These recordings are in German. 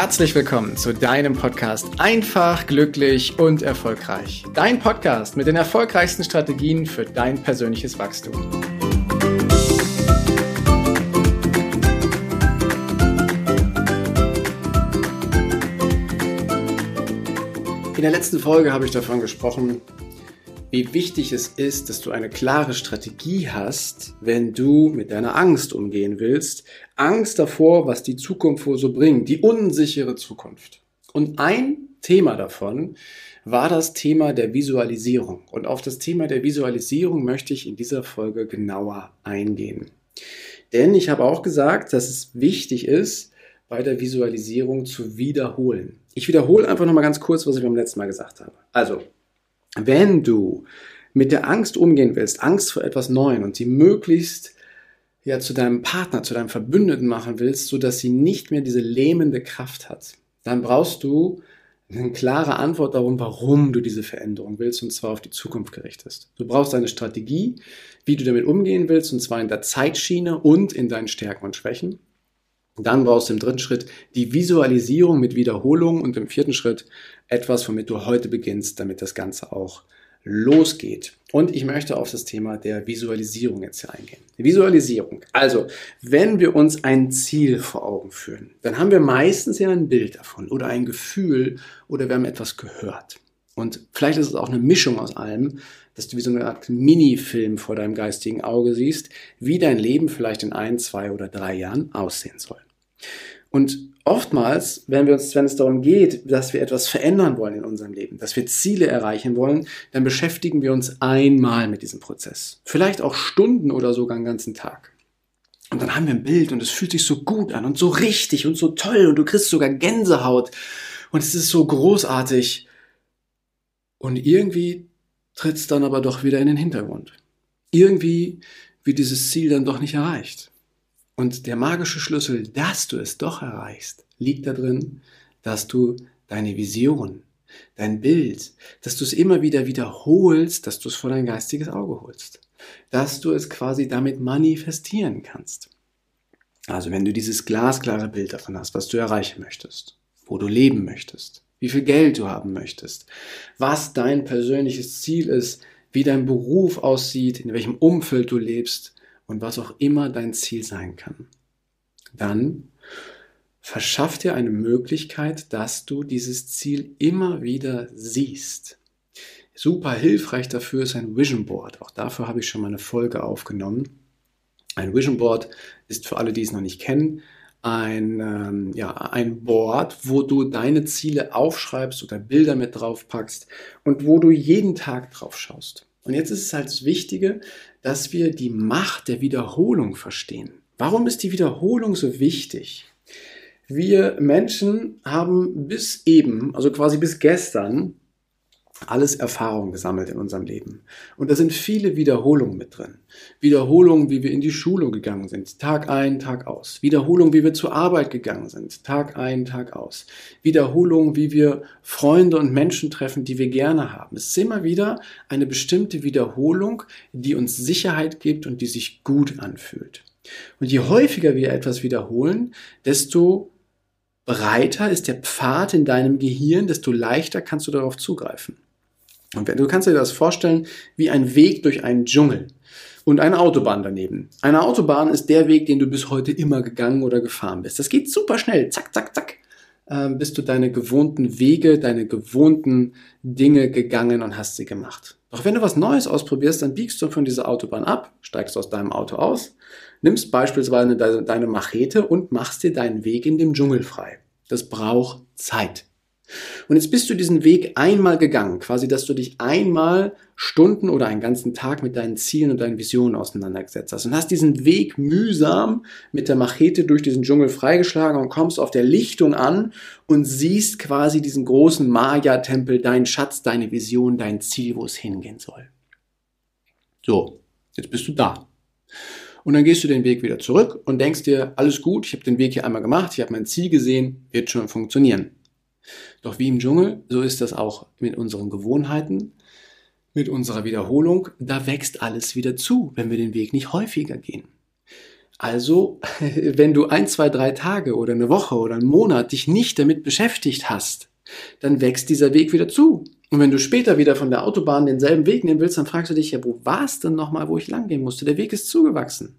herzlich willkommen zu deinem Podcast Einfach, glücklich und erfolgreich. Dein Podcast mit den erfolgreichsten Strategien für dein persönliches Wachstum. In der letzten Folge habe ich davon gesprochen, wie wichtig es ist, dass du eine klare Strategie hast, wenn du mit deiner Angst umgehen willst. Angst davor, was die Zukunft wohl so bringt, die unsichere Zukunft. Und ein Thema davon war das Thema der Visualisierung. Und auf das Thema der Visualisierung möchte ich in dieser Folge genauer eingehen. Denn ich habe auch gesagt, dass es wichtig ist, bei der Visualisierung zu wiederholen. Ich wiederhole einfach nochmal ganz kurz, was ich beim letzten Mal gesagt habe. Also, wenn du mit der Angst umgehen willst, Angst vor etwas Neuem und sie möglichst ja zu deinem Partner, zu deinem Verbündeten machen willst, so dass sie nicht mehr diese lähmende Kraft hat, dann brauchst du eine klare Antwort darum, warum du diese Veränderung willst, und zwar auf die Zukunft gerichtet. Du brauchst eine Strategie, wie du damit umgehen willst, und zwar in der Zeitschiene und in deinen Stärken und Schwächen. Dann brauchst du im dritten Schritt die Visualisierung mit Wiederholung und im vierten Schritt etwas, womit du heute beginnst, damit das Ganze auch losgeht. Und ich möchte auf das Thema der Visualisierung jetzt hier eingehen. Visualisierung. Also, wenn wir uns ein Ziel vor Augen führen, dann haben wir meistens ja ein Bild davon oder ein Gefühl oder wir haben etwas gehört. Und vielleicht ist es auch eine Mischung aus allem, dass du wie so eine Art Mini-Film vor deinem geistigen Auge siehst, wie dein Leben vielleicht in ein, zwei oder drei Jahren aussehen soll. Und oftmals, wenn, wir uns, wenn es darum geht, dass wir etwas verändern wollen in unserem Leben, dass wir Ziele erreichen wollen, dann beschäftigen wir uns einmal mit diesem Prozess. Vielleicht auch Stunden oder sogar einen ganzen Tag. Und dann haben wir ein Bild und es fühlt sich so gut an und so richtig und so toll und du kriegst sogar Gänsehaut und es ist so großartig. Und irgendwie tritt es dann aber doch wieder in den Hintergrund. Irgendwie wird dieses Ziel dann doch nicht erreicht. Und der magische Schlüssel, dass du es doch erreichst, liegt darin, dass du deine Vision, dein Bild, dass du es immer wieder wiederholst, dass du es vor dein geistiges Auge holst, dass du es quasi damit manifestieren kannst. Also wenn du dieses glasklare Bild davon hast, was du erreichen möchtest, wo du leben möchtest, wie viel Geld du haben möchtest, was dein persönliches Ziel ist, wie dein Beruf aussieht, in welchem Umfeld du lebst, und was auch immer dein Ziel sein kann, dann verschaff dir eine Möglichkeit, dass du dieses Ziel immer wieder siehst. Super hilfreich dafür ist ein Vision Board. Auch dafür habe ich schon mal eine Folge aufgenommen. Ein Vision Board ist für alle, die es noch nicht kennen, ein, ähm, ja, ein Board, wo du deine Ziele aufschreibst oder Bilder mit drauf packst und wo du jeden Tag drauf schaust. Und jetzt ist es halt das Wichtige, dass wir die Macht der Wiederholung verstehen. Warum ist die Wiederholung so wichtig? Wir Menschen haben bis eben, also quasi bis gestern, alles Erfahrung gesammelt in unserem Leben. Und da sind viele Wiederholungen mit drin. Wiederholungen, wie wir in die Schule gegangen sind, Tag ein, Tag aus. Wiederholungen, wie wir zur Arbeit gegangen sind, Tag ein, Tag aus. Wiederholungen, wie wir Freunde und Menschen treffen, die wir gerne haben. Es ist immer wieder eine bestimmte Wiederholung, die uns Sicherheit gibt und die sich gut anfühlt. Und je häufiger wir etwas wiederholen, desto breiter ist der Pfad in deinem Gehirn, desto leichter kannst du darauf zugreifen. Und du kannst dir das vorstellen wie ein Weg durch einen Dschungel und eine Autobahn daneben. Eine Autobahn ist der Weg, den du bis heute immer gegangen oder gefahren bist. Das geht super schnell, zack, zack, zack, ähm, bist du deine gewohnten Wege, deine gewohnten Dinge gegangen und hast sie gemacht. Doch wenn du was Neues ausprobierst, dann biegst du von dieser Autobahn ab, steigst aus deinem Auto aus, nimmst beispielsweise deine Machete und machst dir deinen Weg in dem Dschungel frei. Das braucht Zeit. Und jetzt bist du diesen Weg einmal gegangen, quasi, dass du dich einmal Stunden oder einen ganzen Tag mit deinen Zielen und deinen Visionen auseinandergesetzt hast und hast diesen Weg mühsam mit der Machete durch diesen Dschungel freigeschlagen und kommst auf der Lichtung an und siehst quasi diesen großen Maya-Tempel, deinen Schatz, deine Vision, dein Ziel, wo es hingehen soll. So, jetzt bist du da. Und dann gehst du den Weg wieder zurück und denkst dir, alles gut, ich habe den Weg hier einmal gemacht, ich habe mein Ziel gesehen, wird schon funktionieren. Doch wie im Dschungel, so ist das auch mit unseren Gewohnheiten, mit unserer Wiederholung. Da wächst alles wieder zu, wenn wir den Weg nicht häufiger gehen. Also, wenn du ein, zwei, drei Tage oder eine Woche oder einen Monat dich nicht damit beschäftigt hast, dann wächst dieser Weg wieder zu. Und wenn du später wieder von der Autobahn denselben Weg nehmen willst, dann fragst du dich ja, wo war es denn nochmal, wo ich langgehen musste? Der Weg ist zugewachsen.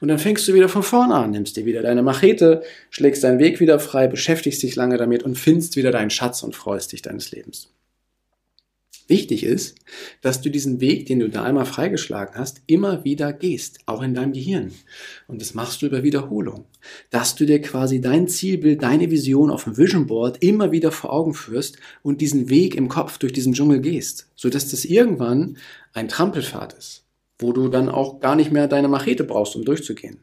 Und dann fängst du wieder von vorne an, nimmst dir wieder deine Machete, schlägst deinen Weg wieder frei, beschäftigst dich lange damit und findest wieder deinen Schatz und freust dich deines Lebens. Wichtig ist, dass du diesen Weg, den du da einmal freigeschlagen hast, immer wieder gehst, auch in deinem Gehirn. Und das machst du über Wiederholung. Dass du dir quasi dein Zielbild, deine Vision auf dem Vision Board immer wieder vor Augen führst und diesen Weg im Kopf durch diesen Dschungel gehst, sodass das irgendwann ein Trampelpfad ist wo du dann auch gar nicht mehr deine Machete brauchst, um durchzugehen.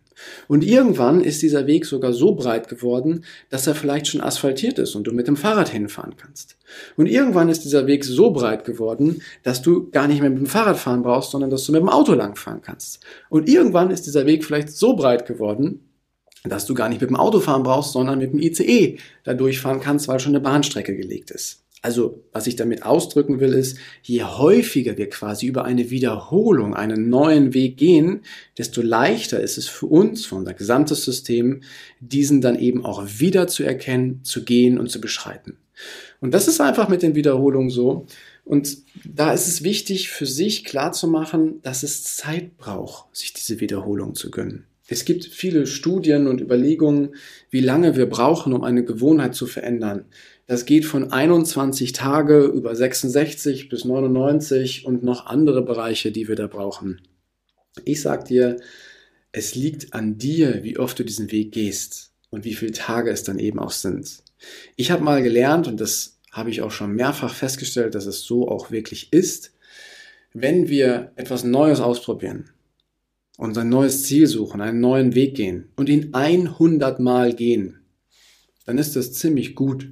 Und irgendwann ist dieser Weg sogar so breit geworden, dass er vielleicht schon asphaltiert ist und du mit dem Fahrrad hinfahren kannst. Und irgendwann ist dieser Weg so breit geworden, dass du gar nicht mehr mit dem Fahrrad fahren brauchst, sondern dass du mit dem Auto langfahren kannst. Und irgendwann ist dieser Weg vielleicht so breit geworden, dass du gar nicht mit dem Auto fahren brauchst, sondern mit dem ICE da durchfahren kannst, weil schon eine Bahnstrecke gelegt ist. Also, was ich damit ausdrücken will, ist, je häufiger wir quasi über eine Wiederholung einen neuen Weg gehen, desto leichter ist es für uns, für unser gesamtes System, diesen dann eben auch wieder zu erkennen, zu gehen und zu beschreiten. Und das ist einfach mit den Wiederholungen so. Und da ist es wichtig, für sich klarzumachen, dass es Zeit braucht, sich diese Wiederholung zu gönnen. Es gibt viele Studien und Überlegungen, wie lange wir brauchen, um eine Gewohnheit zu verändern. Das geht von 21 Tage über 66 bis 99 und noch andere Bereiche, die wir da brauchen. Ich sag dir, es liegt an dir, wie oft du diesen Weg gehst und wie viele Tage es dann eben auch sind. Ich habe mal gelernt, und das habe ich auch schon mehrfach festgestellt, dass es so auch wirklich ist, wenn wir etwas Neues ausprobieren, und ein neues Ziel suchen, einen neuen Weg gehen und ihn 100 Mal gehen, dann ist das ziemlich gut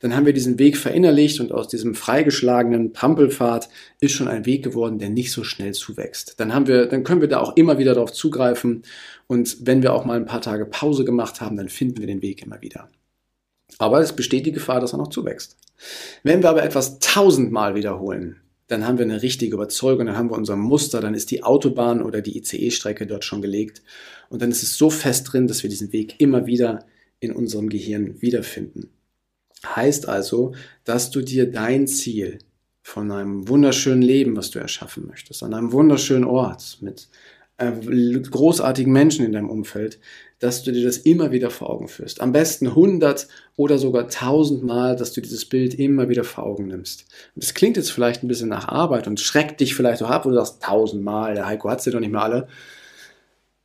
dann haben wir diesen Weg verinnerlicht und aus diesem freigeschlagenen Trampelpfad ist schon ein Weg geworden, der nicht so schnell zuwächst. Dann haben wir, dann können wir da auch immer wieder darauf zugreifen und wenn wir auch mal ein paar Tage Pause gemacht haben, dann finden wir den Weg immer wieder. Aber es besteht die Gefahr, dass er noch zuwächst. Wenn wir aber etwas tausendmal wiederholen, dann haben wir eine richtige Überzeugung, dann haben wir unser Muster, dann ist die Autobahn oder die ICE-Strecke dort schon gelegt und dann ist es so fest drin, dass wir diesen Weg immer wieder in unserem Gehirn wiederfinden. Heißt also, dass du dir dein Ziel von einem wunderschönen Leben, was du erschaffen möchtest, an einem wunderschönen Ort mit äh, großartigen Menschen in deinem Umfeld, dass du dir das immer wieder vor Augen führst. Am besten 100 oder sogar 1000 Mal, dass du dieses Bild immer wieder vor Augen nimmst. Das klingt jetzt vielleicht ein bisschen nach Arbeit und schreckt dich vielleicht auch ab, wo du sagst 1000 Mal, der Heiko hat sie doch nicht mehr alle.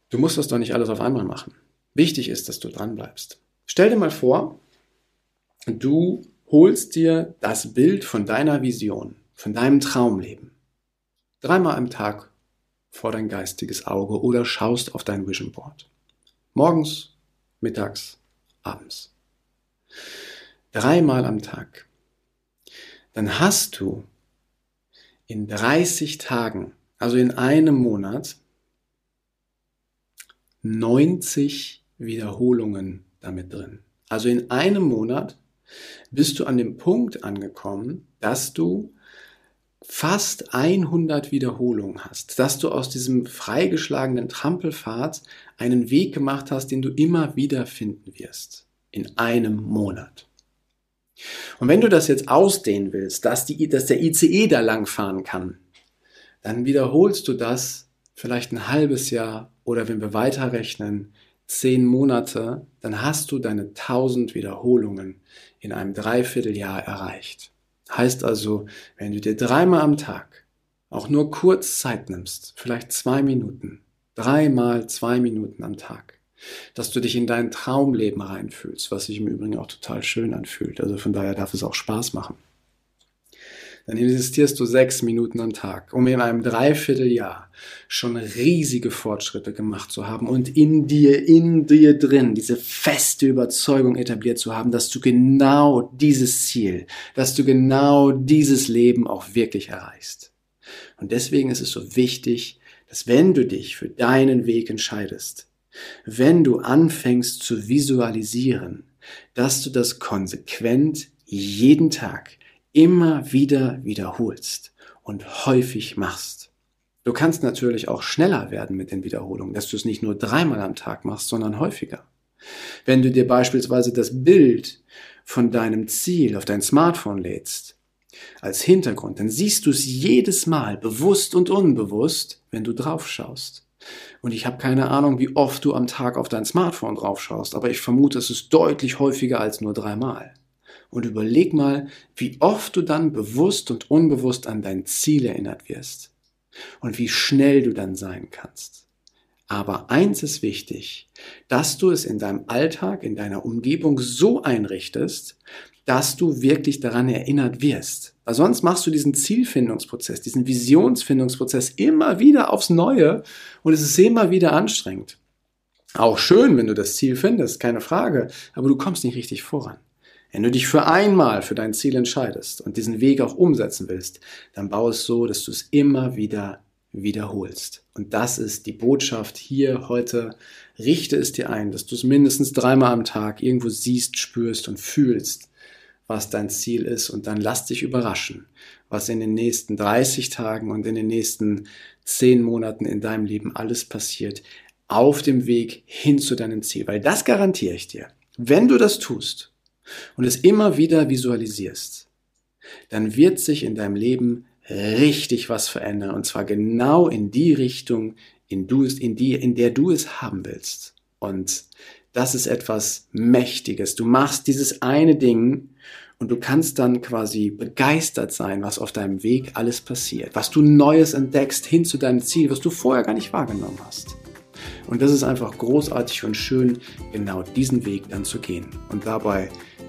Du musst das doch nicht alles auf einmal machen. Wichtig ist, dass du dran bleibst. Stell dir mal vor, Du holst dir das Bild von deiner Vision, von deinem Traumleben. Dreimal am Tag vor dein geistiges Auge oder schaust auf dein Vision Board. Morgens, mittags, abends. Dreimal am Tag. Dann hast du in 30 Tagen, also in einem Monat, 90 Wiederholungen damit drin. Also in einem Monat bist du an dem Punkt angekommen, dass du fast 100 Wiederholungen hast, dass du aus diesem freigeschlagenen Trampelpfad einen Weg gemacht hast, den du immer wieder finden wirst. In einem Monat. Und wenn du das jetzt ausdehnen willst, dass, die, dass der ICE da langfahren kann, dann wiederholst du das vielleicht ein halbes Jahr oder wenn wir weiterrechnen, zehn Monate, dann hast du deine 1000 Wiederholungen in einem Dreivierteljahr erreicht. Heißt also, wenn du dir dreimal am Tag auch nur kurz Zeit nimmst, vielleicht zwei Minuten, dreimal zwei Minuten am Tag, dass du dich in dein Traumleben reinfühlst, was sich im Übrigen auch total schön anfühlt. Also von daher darf es auch Spaß machen dann investierst du sechs Minuten am Tag, um in einem Dreivierteljahr schon riesige Fortschritte gemacht zu haben und in dir, in dir drin diese feste Überzeugung etabliert zu haben, dass du genau dieses Ziel, dass du genau dieses Leben auch wirklich erreichst. Und deswegen ist es so wichtig, dass wenn du dich für deinen Weg entscheidest, wenn du anfängst zu visualisieren, dass du das konsequent jeden Tag immer wieder wiederholst und häufig machst. Du kannst natürlich auch schneller werden mit den Wiederholungen, dass du es nicht nur dreimal am Tag machst, sondern häufiger. Wenn du dir beispielsweise das Bild von deinem Ziel auf dein Smartphone lädst, als Hintergrund, dann siehst du es jedes Mal, bewusst und unbewusst, wenn du drauf schaust. Und ich habe keine Ahnung, wie oft du am Tag auf dein Smartphone drauf schaust, aber ich vermute, es ist deutlich häufiger als nur dreimal. Und überleg mal, wie oft du dann bewusst und unbewusst an dein Ziel erinnert wirst und wie schnell du dann sein kannst. Aber eins ist wichtig, dass du es in deinem Alltag, in deiner Umgebung so einrichtest, dass du wirklich daran erinnert wirst. Weil sonst machst du diesen Zielfindungsprozess, diesen Visionsfindungsprozess immer wieder aufs Neue und es ist immer wieder anstrengend. Auch schön, wenn du das Ziel findest, keine Frage, aber du kommst nicht richtig voran. Wenn du dich für einmal für dein Ziel entscheidest und diesen Weg auch umsetzen willst, dann baue es so, dass du es immer wieder wiederholst. Und das ist die Botschaft hier heute. Richte es dir ein, dass du es mindestens dreimal am Tag irgendwo siehst, spürst und fühlst, was dein Ziel ist. Und dann lass dich überraschen, was in den nächsten 30 Tagen und in den nächsten 10 Monaten in deinem Leben alles passiert auf dem Weg hin zu deinem Ziel. Weil das garantiere ich dir. Wenn du das tust, und es immer wieder visualisierst, dann wird sich in deinem Leben richtig was verändern. Und zwar genau in die Richtung, in, du es, in, die, in der du es haben willst. Und das ist etwas Mächtiges. Du machst dieses eine Ding und du kannst dann quasi begeistert sein, was auf deinem Weg alles passiert, was du Neues entdeckst hin zu deinem Ziel, was du vorher gar nicht wahrgenommen hast. Und das ist einfach großartig und schön, genau diesen Weg dann zu gehen und dabei